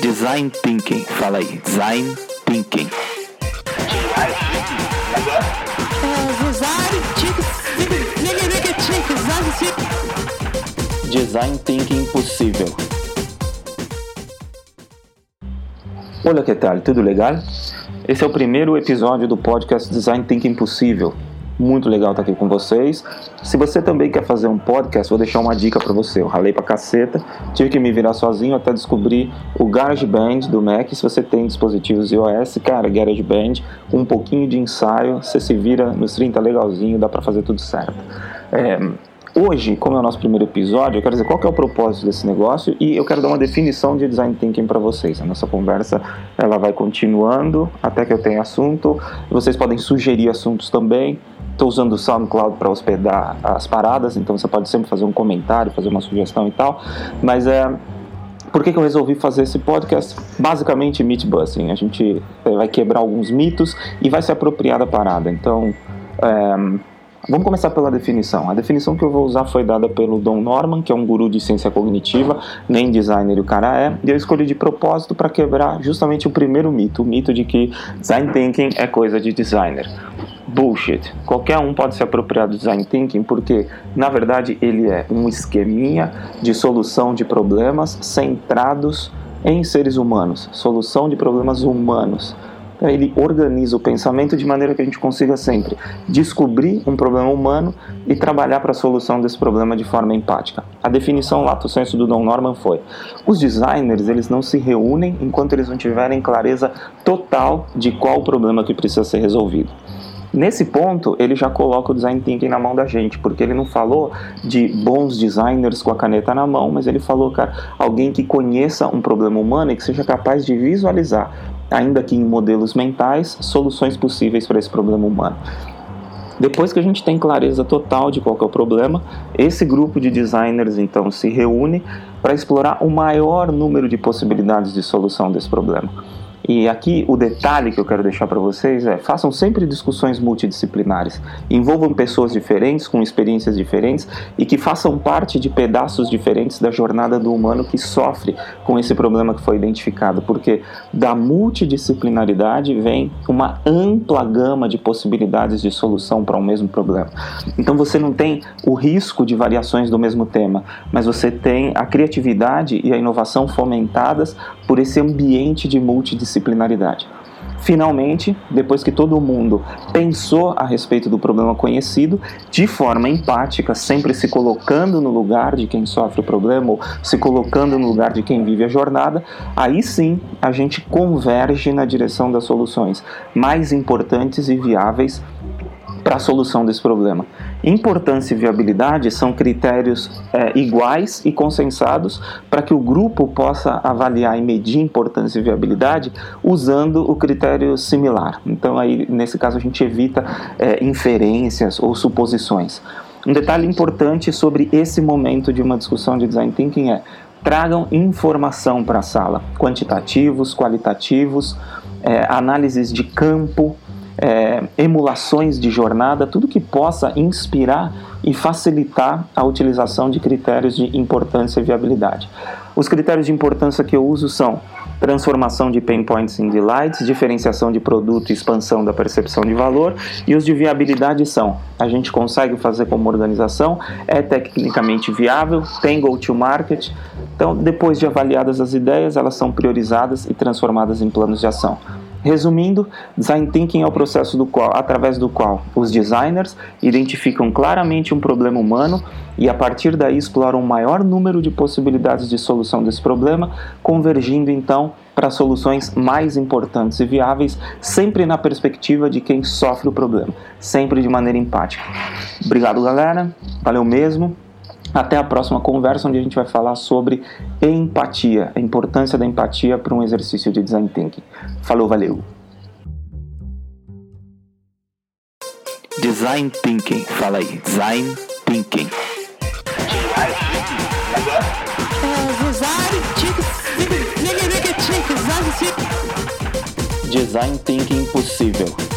Design Thinking, fala aí, Design Thinking. Design Thinking Possível. Olha que tal, tudo legal? Esse é o primeiro episódio do podcast Design Thinking Possível. Muito legal estar aqui com vocês. Se você também quer fazer um podcast, vou deixar uma dica para você. Eu ralei pra caceta, tive que me virar sozinho até descobrir o GarageBand do Mac. Se você tem dispositivos iOS, cara, GarageBand, um pouquinho de ensaio, você se vira nos 30 legalzinho, dá para fazer tudo certo. É, Hoje, como é o nosso primeiro episódio, eu quero dizer qual que é o propósito desse negócio e eu quero dar uma definição de design thinking para vocês. A nossa conversa ela vai continuando até que eu tenha assunto. Vocês podem sugerir assuntos também. Estou usando o SoundCloud para hospedar as paradas, então você pode sempre fazer um comentário, fazer uma sugestão e tal. Mas é, por que, que, eu resolvi fazer esse podcast? Basicamente, myth busting. A gente é, vai quebrar alguns mitos e vai se apropriar da parada. Então, é, Vamos começar pela definição. A definição que eu vou usar foi dada pelo Don Norman, que é um guru de ciência cognitiva, nem designer o cara é, e eu escolhi de propósito para quebrar justamente o primeiro mito, o mito de que design thinking é coisa de designer. Bullshit. Qualquer um pode se apropriar do design thinking porque, na verdade, ele é um esqueminha de solução de problemas centrados em seres humanos, solução de problemas humanos ele organiza o pensamento de maneira que a gente consiga sempre descobrir um problema humano e trabalhar para a solução desse problema de forma empática. A definição lato senso do Don Norman foi: os designers eles não se reúnem enquanto eles não tiverem clareza total de qual o problema que precisa ser resolvido. Nesse ponto, ele já coloca o design thinking na mão da gente, porque ele não falou de bons designers com a caneta na mão, mas ele falou, cara, alguém que conheça um problema humano e que seja capaz de visualizar ainda que em modelos mentais, soluções possíveis para esse problema humano. Depois que a gente tem clareza total de qual é o problema, esse grupo de designers então se reúne para explorar o maior número de possibilidades de solução desse problema. E aqui o detalhe que eu quero deixar para vocês é: façam sempre discussões multidisciplinares, envolvam pessoas diferentes, com experiências diferentes e que façam parte de pedaços diferentes da jornada do humano que sofre com esse problema que foi identificado, porque da multidisciplinaridade vem uma ampla gama de possibilidades de solução para o um mesmo problema. Então você não tem o risco de variações do mesmo tema, mas você tem a criatividade e a inovação fomentadas por esse ambiente de multidisciplinaridade. Finalmente, depois que todo mundo pensou a respeito do problema conhecido, de forma empática, sempre se colocando no lugar de quem sofre o problema ou se colocando no lugar de quem vive a jornada, aí sim a gente converge na direção das soluções mais importantes e viáveis para a solução desse problema. Importância e viabilidade são critérios é, iguais e consensados para que o grupo possa avaliar e medir importância e viabilidade usando o critério similar. Então, aí, nesse caso, a gente evita é, inferências ou suposições. Um detalhe importante sobre esse momento de uma discussão de design thinking é tragam informação para a sala, quantitativos, qualitativos, é, análises de campo, é, emulações de jornada, tudo que possa inspirar e facilitar a utilização de critérios de importância e viabilidade. Os critérios de importância que eu uso são transformação de pain points em delights, diferenciação de produto e expansão da percepção de valor, e os de viabilidade são: a gente consegue fazer como organização, é tecnicamente viável, tem go to market. Então, depois de avaliadas as ideias, elas são priorizadas e transformadas em planos de ação. Resumindo, design thinking é o processo do qual, através do qual os designers identificam claramente um problema humano e a partir daí exploram o maior número de possibilidades de solução desse problema, convergindo então para soluções mais importantes e viáveis, sempre na perspectiva de quem sofre o problema, sempre de maneira empática. Obrigado, galera. Valeu mesmo. Até a próxima conversa, onde a gente vai falar sobre empatia, a importância da empatia para um exercício de design thinking. Falou, valeu! Design Thinking, fala aí, Design Thinking. Design Thinking Possível.